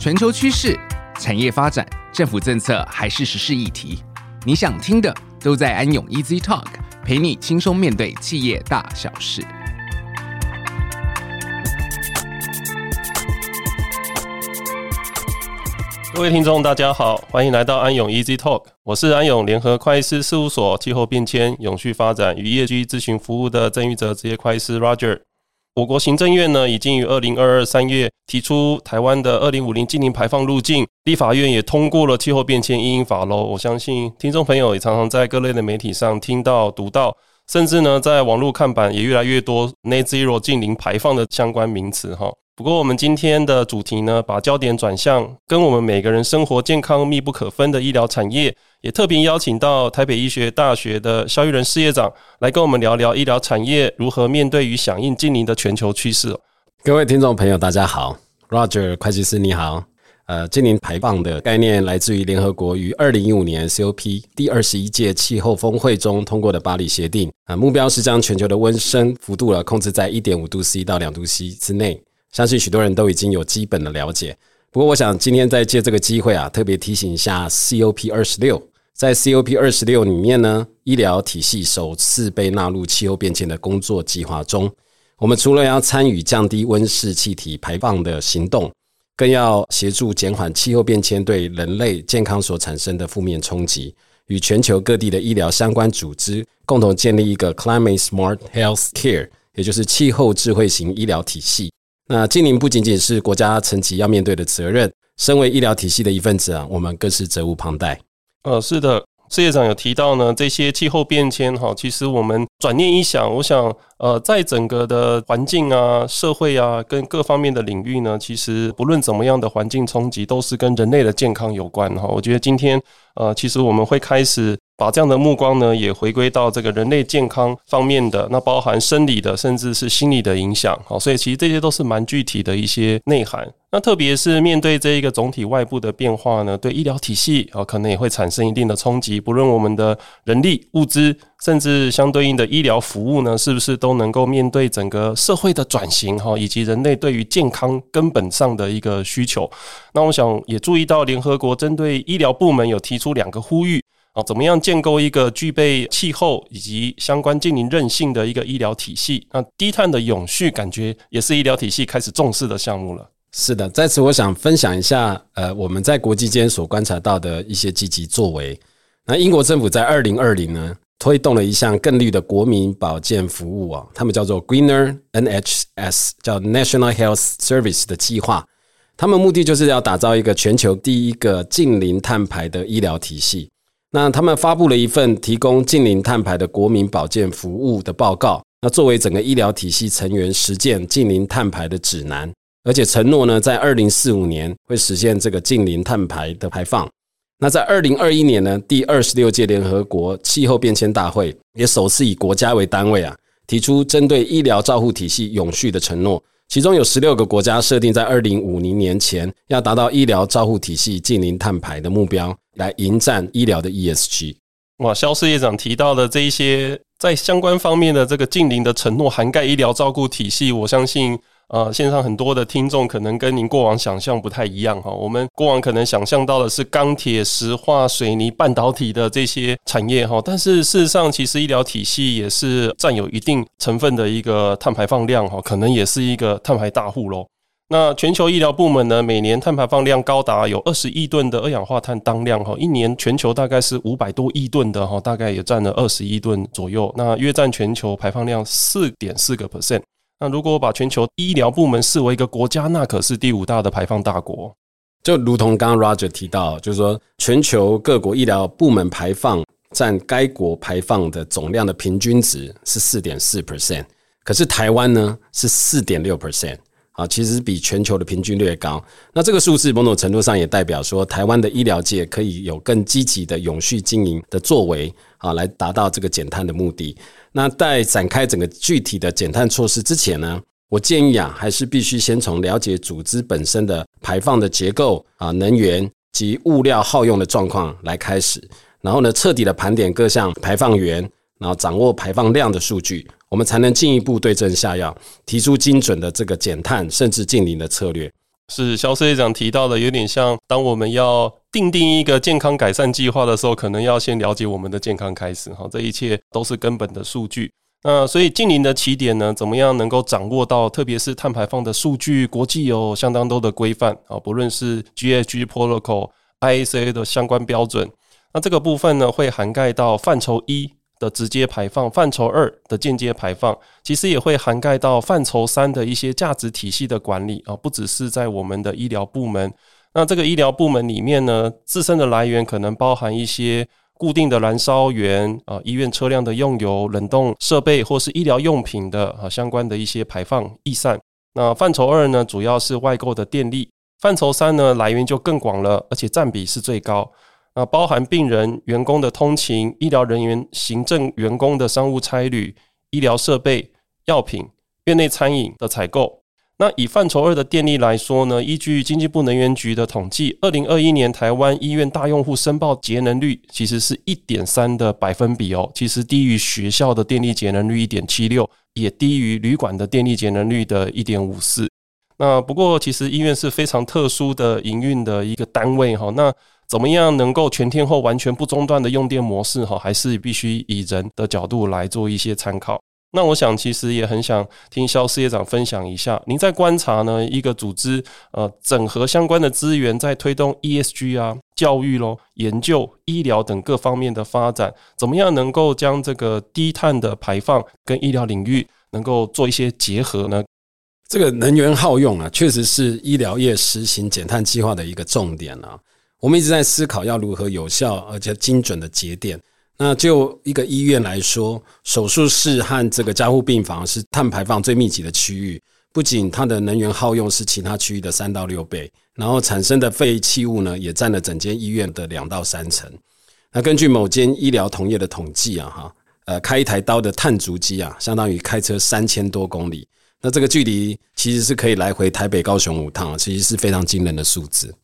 全球趋势、产业发展、政府政策还是时事议题，你想听的都在安永 Easy Talk，陪你轻松面对企业大小事。各位听众，大家好，欢迎来到安永 Easy Talk，我是安永联合会计师事务所气候变迁、永续发展与业绩咨询服务的郑玉哲职业会计师 Roger。我国行政院呢，已经于二零二二三月提出台湾的二零五零净零排放路径，立法院也通过了气候变迁因应法喽。我相信听众朋友也常常在各类的媒体上听到、读到，甚至呢，在网络看板也越来越多 Net Zero 净零排放的相关名词哈。不过，我们今天的主题呢，把焦点转向跟我们每个人生活健康密不可分的医疗产业，也特别邀请到台北医学大学的萧玉仁事业长来跟我们聊聊医疗产业如何面对与响应净零的全球趋势。各位听众朋友，大家好，Roger 会计师你好。呃，净零排放的概念来自于联合国于二零一五年 COP 第二十一届气候峰会中通过的巴黎协定啊，目标是将全球的温升幅度了控制在一点五度 C 到两度 C 之内。相信许多人都已经有基本的了解，不过我想今天再借这个机会啊，特别提醒一下 COP 二十六，在 COP 二十六里面呢，医疗体系首次被纳入气候变迁的工作计划中。我们除了要参与降低温室气体排放的行动，更要协助减缓气候变迁对人类健康所产生的负面冲击，与全球各地的医疗相关组织共同建立一个 Climate Smart Health Care，也就是气候智慧型医疗体系。那净零不仅仅是国家层级要面对的责任，身为医疗体系的一份子啊，我们更是责无旁贷。呃，是的，事业长有提到呢，这些气候变迁哈，其实我们转念一想，我想，呃，在整个的环境啊、社会啊，跟各方面的领域呢，其实不论怎么样的环境冲击，都是跟人类的健康有关哈。我觉得今天，呃，其实我们会开始。把这样的目光呢，也回归到这个人类健康方面的，那包含生理的，甚至是心理的影响。好，所以其实这些都是蛮具体的一些内涵。那特别是面对这一个总体外部的变化呢，对医疗体系啊，可能也会产生一定的冲击。不论我们的人力、物资，甚至相对应的医疗服务呢，是不是都能够面对整个社会的转型哈，以及人类对于健康根本上的一个需求？那我想也注意到联合国针对医疗部门有提出两个呼吁。啊，怎么样建构一个具备气候以及相关净零韧性的一个医疗体系？那低碳的永续感觉也是医疗体系开始重视的项目了。是的，在此我想分享一下，呃，我们在国际间所观察到的一些积极作为。那英国政府在二零二零呢，推动了一项更绿的国民保健服务啊，他们叫做 Greener NHS，叫 National Health Service 的计划。他们目的就是要打造一个全球第一个近零碳排的医疗体系。那他们发布了一份提供近零碳排的国民保健服务的报告，那作为整个医疗体系成员实践近零碳排的指南，而且承诺呢，在二零四五年会实现这个近零碳排的排放。那在二零二一年呢，第二十六届联合国气候变迁大会也首次以国家为单位啊，提出针对医疗照护体系永续的承诺，其中有十六个国家设定在二零五零年前要达到医疗照护体系近零碳排的目标。来迎战医疗的 ESG。哇，萧事业长提到的这一些在相关方面的这个近零的承诺，涵盖医疗照顾体系。我相信，呃，线上很多的听众可能跟您过往想象不太一样哈。我们过往可能想象到的是钢铁、石化、水泥、半导体的这些产业哈，但是事实上，其实医疗体系也是占有一定成分的一个碳排放量哈，可能也是一个碳排大户喽。那全球医疗部门呢，每年碳排放量高达有二十亿吨的二氧化碳当量哈，一年全球大概是五百多亿吨的哈，大概也占了二十亿吨左右，那约占全球排放量四点四个 percent。那如果我把全球医疗部门视为一个国家，那可是第五大的排放大国。就如同刚刚 Roger 提到，就是说全球各国医疗部门排放占该国排放的总量的平均值是四点四 percent，可是台湾呢是四点六 percent。啊，其实比全球的平均略高。那这个数字某种程度上也代表说，台湾的医疗界可以有更积极的永续经营的作为，啊，来达到这个减碳的目的。那在展开整个具体的减碳措施之前呢，我建议啊，还是必须先从了解组织本身的排放的结构啊、能源及物料耗用的状况来开始，然后呢，彻底的盘点各项排放源，然后掌握排放量的数据。我们才能进一步对症下药，提出精准的这个减碳甚至净零的策略。是萧事业长提到的，有点像当我们要定定一个健康改善计划的时候，可能要先了解我们的健康开始哈，这一切都是根本的数据。那所以净零的起点呢，怎么样能够掌握到，特别是碳排放的数据，国际有相当多的规范啊，不论是 GHG Protocol、ISA 的相关标准，那这个部分呢，会涵盖到范畴一。的直接排放，范畴二的间接排放，其实也会涵盖到范畴三的一些价值体系的管理啊，不只是在我们的医疗部门。那这个医疗部门里面呢，自身的来源可能包含一些固定的燃烧源啊，医院车辆的用油、冷冻设备或是医疗用品的啊相关的一些排放逸散。那范畴二呢，主要是外购的电力。范畴三呢，来源就更广了，而且占比是最高。那包含病人、员工的通勤、医疗人员、行政员工的商务差旅、医疗设备、药品、院内餐饮的采购。那以范畴二的电力来说呢，依据经济部能源局的统计，二零二一年台湾医院大用户申报节能率其实是一点三的百分比哦，其实低于学校的电力节能率一点七六，也低于旅馆的电力节能率的一点五四。那不过其实医院是非常特殊的营运的一个单位哈，那。怎么样能够全天候完全不中断的用电模式？哈，还是必须以人的角度来做一些参考。那我想，其实也很想听萧事业长分享一下，您在观察呢一个组织呃整合相关的资源，在推动 ESG 啊、教育咯、研究、医疗等各方面的发展，怎么样能够将这个低碳的排放跟医疗领域能够做一些结合呢？这个能源耗用啊，确实是医疗业实行减碳计划的一个重点啊。我们一直在思考要如何有效而且精准的节电。那就一个医院来说，手术室和这个加护病房是碳排放最密集的区域，不仅它的能源耗用是其他区域的三到六倍，然后产生的废弃物呢，也占了整间医院的两到三成。那根据某间医疗同业的统计啊，哈，呃，开一台刀的碳足迹啊，相当于开车三千多公里。那这个距离其实是可以来回台北、高雄五趟，其实是非常惊人的数字。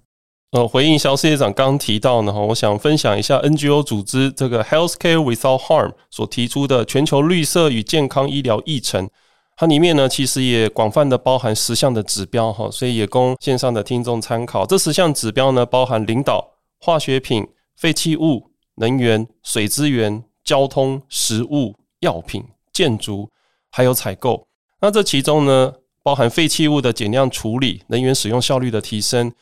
呃，回应萧事业长刚提到呢，哈，我想分享一下 NGO 组织这个 Healthcare Without Harm 所提出的全球绿色与健康医疗议程，它里面呢其实也广泛的包含十项的指标，哈，所以也供线上的听众参考。这十项指标呢，包含领导、化学品、废弃物、能源、水资源、交通、食物、药品、建筑，还有采购。那这其中呢，包含废弃物的减量处理、能源使用效率的提升。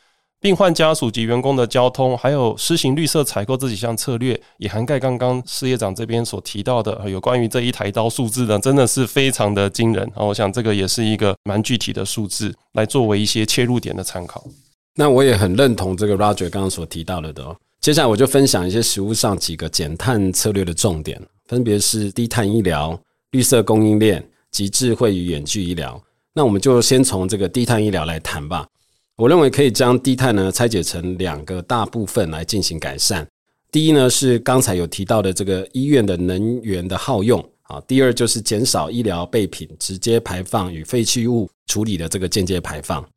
病患家属及员工的交通，还有施行绿色采购这几项策略，也涵盖刚刚事业长这边所提到的有关于这一台刀数字呢，真的是非常的惊人啊！我想这个也是一个蛮具体的数字，来作为一些切入点的参考。那我也很认同这个 Roger 刚刚所提到的哦。接下来我就分享一些实务上几个减碳策略的重点，分别是低碳医疗、绿色供应链及智慧与远距医疗。那我们就先从这个低碳医疗来谈吧。我认为可以将低碳呢拆解成两个大部分来进行改善。第一呢是刚才有提到的这个医院的能源的耗用啊。第二就是减少医疗备品直接排放与废弃物处理的这个间接排放。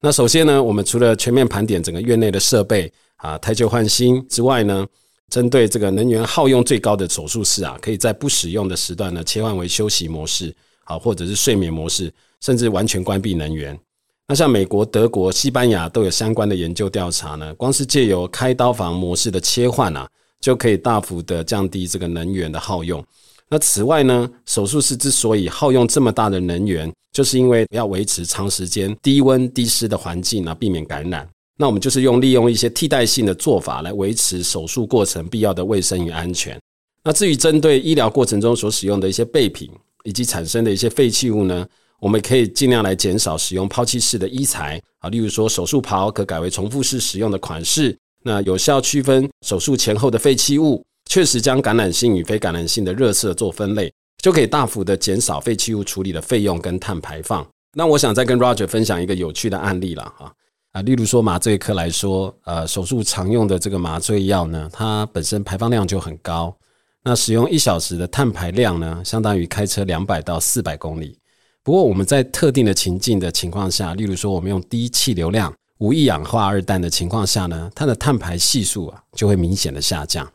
那首先呢，我们除了全面盘点整个院内的设备啊，汰旧换新之外呢，针对这个能源耗用最高的手术室啊，可以在不使用的时段呢切换为休息模式啊，或者是睡眠模式，甚至完全关闭能源。那像美国、德国、西班牙都有相关的研究调查呢，光是借由开刀房模式的切换啊，就可以大幅的降低这个能源的耗用。那此外呢，手术室之所以耗用这么大的能源，就是因为要维持长时间低温低湿的环境啊，避免感染。那我们就是用利用一些替代性的做法来维持手术过程必要的卫生与安全。那至于针对医疗过程中所使用的一些备品以及产生的一些废弃物呢，我们可以尽量来减少使用抛弃式的医材啊，例如说手术袍可改为重复式使用的款式，那有效区分手术前后的废弃物，确实将感染性与非感染性的热色做分类，就可以大幅的减少废弃物处理的费用跟碳排放。那我想再跟 Roger 分享一个有趣的案例了哈啊，例如说麻醉科来说，呃，手术常用的这个麻醉药呢，它本身排放量就很高，那使用一小时的碳排量呢，相当于开车两百到四百公里。不过我们在特定的情境的情况下，例如说我们用低气流量、无一氧化二氮的情况下呢，它的碳排系数啊就会明显的下降。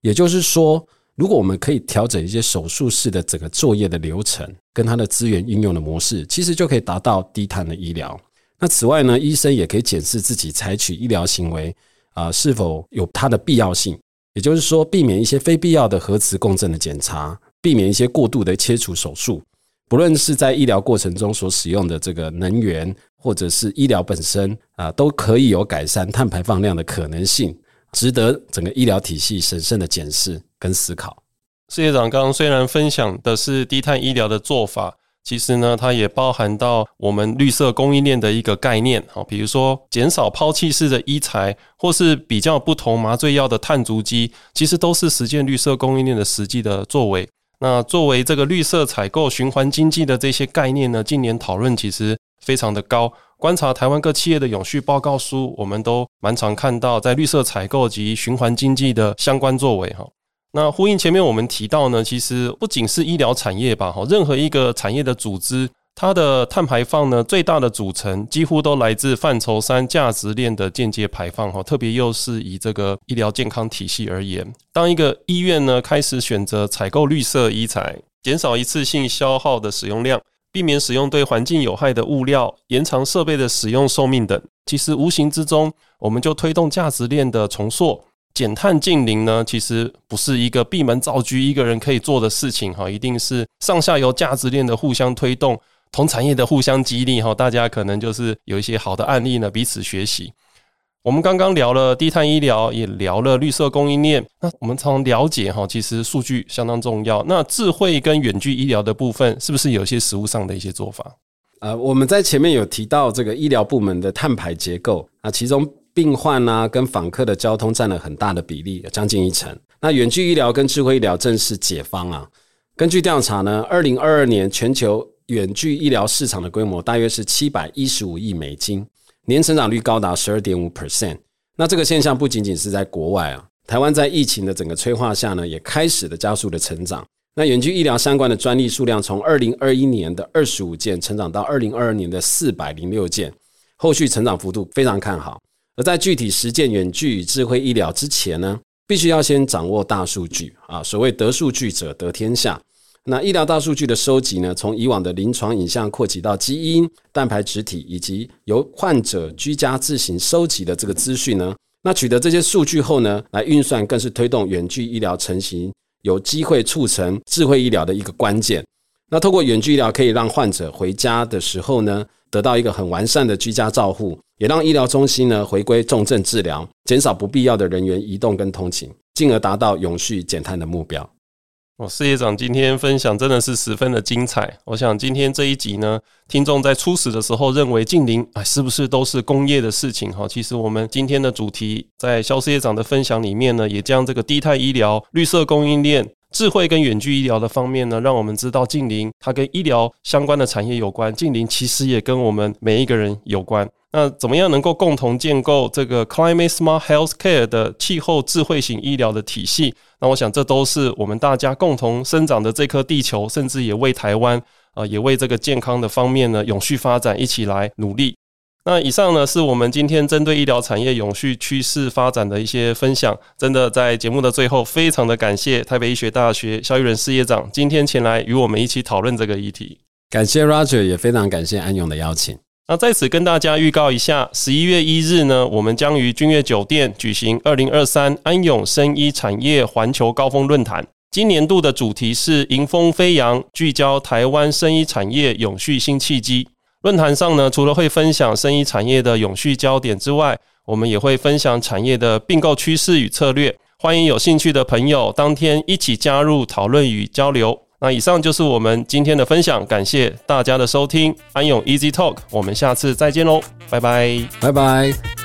也就是说，如果我们可以调整一些手术室的整个作业的流程跟它的资源运用的模式，其实就可以达到低碳的医疗。那此外呢，医生也可以检视自己采取医疗行为啊、是否有它的必要性，也就是说，避免一些非必要的核磁共振的检查，避免一些过度的切除手术。不论是在医疗过程中所使用的这个能源，或者是医疗本身啊，都可以有改善碳排放量的可能性，值得整个医疗体系审慎的检视跟思考。事业长刚刚虽然分享的是低碳医疗的做法，其实呢，它也包含到我们绿色供应链的一个概念，好，比如说减少抛弃式的医材，或是比较不同麻醉药的碳足迹，其实都是实践绿色供应链的实际的作为。那作为这个绿色采购、循环经济的这些概念呢，近年讨论其实非常的高。观察台湾各企业的永续报告书，我们都蛮常看到在绿色采购及循环经济的相关作为哈。那呼应前面我们提到呢，其实不仅是医疗产业吧，哈，任何一个产业的组织。它的碳排放呢，最大的组成几乎都来自范畴三价值链的间接排放哈，特别又是以这个医疗健康体系而言，当一个医院呢开始选择采购绿色医材，减少一次性消耗的使用量，避免使用对环境有害的物料，延长设备的使用寿命等，其实无形之中我们就推动价值链的重塑，减碳近零呢，其实不是一个闭门造车一个人可以做的事情哈，一定是上下游价值链的互相推动。同产业的互相激励哈，大家可能就是有一些好的案例呢，彼此学习。我们刚刚聊了低碳医疗，也聊了绿色供应链。那我们常了解哈，其实数据相当重要。那智慧跟远距医疗的部分，是不是有些实务上的一些做法？呃，我们在前面有提到这个医疗部门的碳排结构啊，其中病患啊跟访客的交通占了很大的比例，将近一成。那远距医疗跟智慧医疗正是解方啊。根据调查呢，二零二二年全球。远距医疗市场的规模大约是七百一十五亿美金，年成长率高达十二点五 percent。那这个现象不仅仅是在国外啊，台湾在疫情的整个催化下呢，也开始了加速的成长。那远距医疗相关的专利数量从二零二一年的二十五件成长到二零二二年的四百零六件，后续成长幅度非常看好。而在具体实践远距与智慧医疗之前呢，必须要先掌握大数据啊，所谓得数据者得天下。那医疗大数据的收集呢，从以往的临床影像扩及到基因、蛋白质体，以及由患者居家自行收集的这个资讯呢，那取得这些数据后呢，来运算更是推动远距医疗成型，有机会促成智慧医疗的一个关键。那透过远距医疗，可以让患者回家的时候呢，得到一个很完善的居家照护，也让医疗中心呢回归重症治疗，减少不必要的人员移动跟通勤，进而达到永续减碳的目标。哦，事业长今天分享真的是十分的精彩。我想今天这一集呢，听众在初始的时候认为净零啊，是不是都是工业的事情？哈，其实我们今天的主题在肖事业长的分享里面呢，也将这个低碳医疗、绿色供应链、智慧跟远距医疗的方面呢，让我们知道净零它跟医疗相关的产业有关，净零其实也跟我们每一个人有关。那怎么样能够共同建构这个 Climate Smart Healthcare 的气候智慧型医疗的体系？那我想这都是我们大家共同生长的这颗地球，甚至也为台湾啊，也为这个健康的方面呢，永续发展一起来努力。那以上呢是我们今天针对医疗产业永续趋势发展的一些分享。真的在节目的最后，非常的感谢台北医学大学萧玉仁事业长今天前来与我们一起讨论这个议题。感谢 Roger，也非常感谢安永的邀请。那在此跟大家预告一下，十一月一日呢，我们将于君悦酒店举行二零二三安永生医产业环球高峰论坛。今年度的主题是迎风飞扬，聚焦台湾生医产业永续新契机。论坛上呢，除了会分享生医产业的永续焦点之外，我们也会分享产业的并购趋势与策略。欢迎有兴趣的朋友当天一起加入讨论与交流。那以上就是我们今天的分享，感谢大家的收听，安永 Easy Talk，我们下次再见喽，拜拜，拜拜。